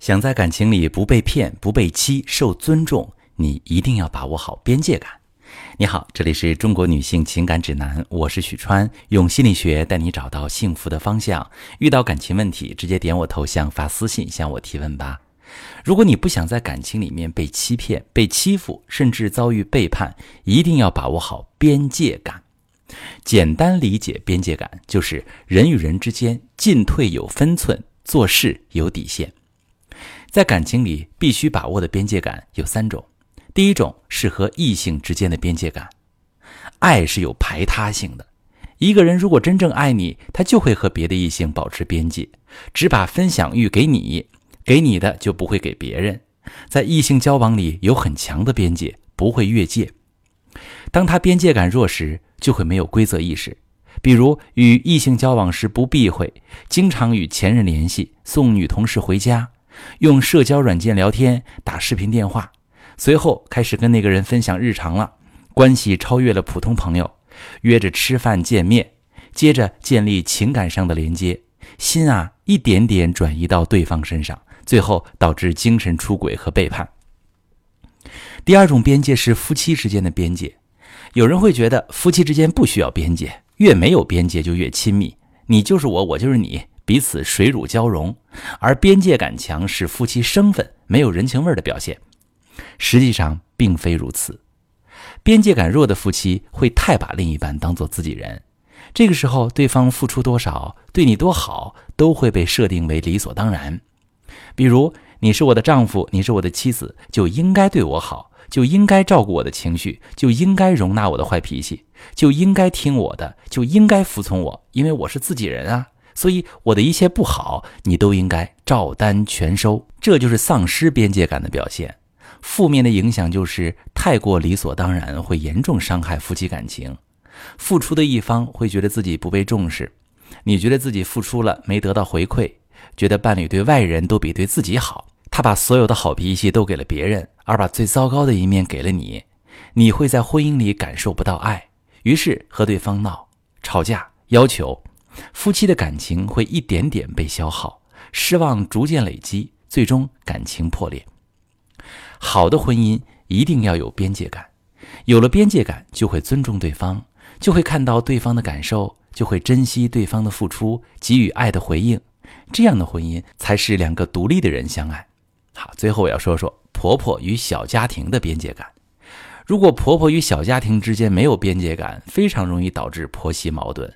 想在感情里不被骗、不被欺、受尊重，你一定要把握好边界感。你好，这里是中国女性情感指南，我是许川，用心理学带你找到幸福的方向。遇到感情问题，直接点我头像发私信向我提问吧。如果你不想在感情里面被欺骗、被欺负，甚至遭遇背叛，一定要把握好边界感。简单理解边界感，就是人与人之间进退有分寸，做事有底线。在感情里必须把握的边界感有三种，第一种是和异性之间的边界感。爱是有排他性的，一个人如果真正爱你，他就会和别的异性保持边界，只把分享欲给你，给你的就不会给别人。在异性交往里有很强的边界，不会越界。当他边界感弱时，就会没有规则意识，比如与异性交往时不避讳，经常与前任联系，送女同事回家。用社交软件聊天、打视频电话，随后开始跟那个人分享日常了，关系超越了普通朋友，约着吃饭见面，接着建立情感上的连接，心啊一点点转移到对方身上，最后导致精神出轨和背叛。第二种边界是夫妻之间的边界，有人会觉得夫妻之间不需要边界，越没有边界就越亲密，你就是我，我就是你。彼此水乳交融，而边界感强是夫妻生分没有人情味的表现。实际上并非如此，边界感弱的夫妻会太把另一半当做自己人，这个时候对方付出多少，对你多好，都会被设定为理所当然。比如，你是我的丈夫，你是我的妻子，就应该对我好，就应该照顾我的情绪，就应该容纳我的坏脾气，就应该听我的，就应该服从我，因为我是自己人啊。所以我的一切不好，你都应该照单全收，这就是丧失边界感的表现。负面的影响就是太过理所当然，会严重伤害夫妻感情。付出的一方会觉得自己不被重视，你觉得自己付出了没得到回馈，觉得伴侣对外人都比对自己好，他把所有的好脾气都给了别人，而把最糟糕的一面给了你，你会在婚姻里感受不到爱，于是和对方闹、吵架、要求。夫妻的感情会一点点被消耗，失望逐渐累积，最终感情破裂。好的婚姻一定要有边界感，有了边界感，就会尊重对方，就会看到对方的感受，就会珍惜对方的付出，给予爱的回应。这样的婚姻才是两个独立的人相爱。好，最后我要说说婆婆与小家庭的边界感。如果婆婆与小家庭之间没有边界感，非常容易导致婆媳矛盾。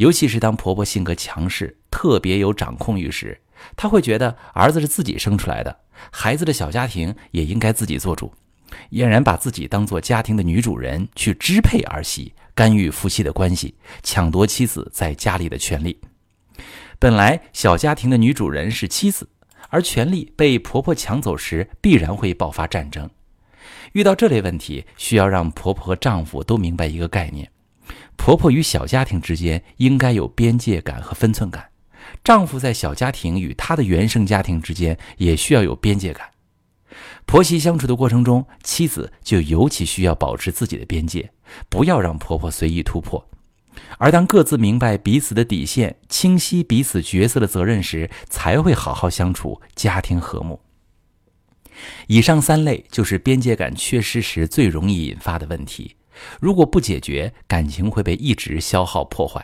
尤其是当婆婆性格强势、特别有掌控欲时，她会觉得儿子是自己生出来的，孩子的小家庭也应该自己做主，俨然把自己当做家庭的女主人去支配儿媳，干预夫妻的关系，抢夺妻子在家里的权利。本来小家庭的女主人是妻子，而权力被婆婆抢走时，必然会爆发战争。遇到这类问题，需要让婆婆和丈夫都明白一个概念。婆婆与小家庭之间应该有边界感和分寸感，丈夫在小家庭与他的原生家庭之间也需要有边界感。婆媳相处的过程中，妻子就尤其需要保持自己的边界，不要让婆婆随意突破。而当各自明白彼此的底线，清晰彼此角色的责任时，才会好好相处，家庭和睦。以上三类就是边界感缺失时最容易引发的问题。如果不解决，感情会被一直消耗破坏；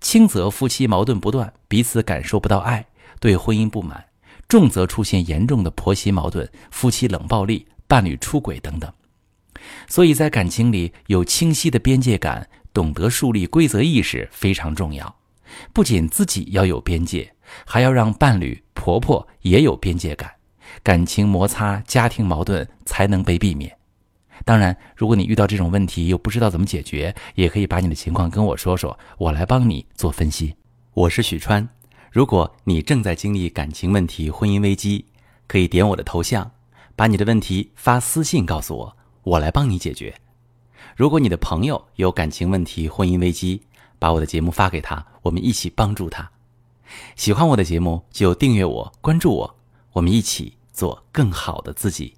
轻则夫妻矛盾不断，彼此感受不到爱，对婚姻不满；重则出现严重的婆媳矛盾、夫妻冷暴力、伴侣出轨等等。所以在感情里有清晰的边界感，懂得树立规则意识非常重要。不仅自己要有边界，还要让伴侣、婆婆也有边界感，感情摩擦、家庭矛盾才能被避免。当然，如果你遇到这种问题又不知道怎么解决，也可以把你的情况跟我说说，我来帮你做分析。我是许川，如果你正在经历感情问题、婚姻危机，可以点我的头像，把你的问题发私信告诉我，我来帮你解决。如果你的朋友有感情问题、婚姻危机，把我的节目发给他，我们一起帮助他。喜欢我的节目就订阅我、关注我，我们一起做更好的自己。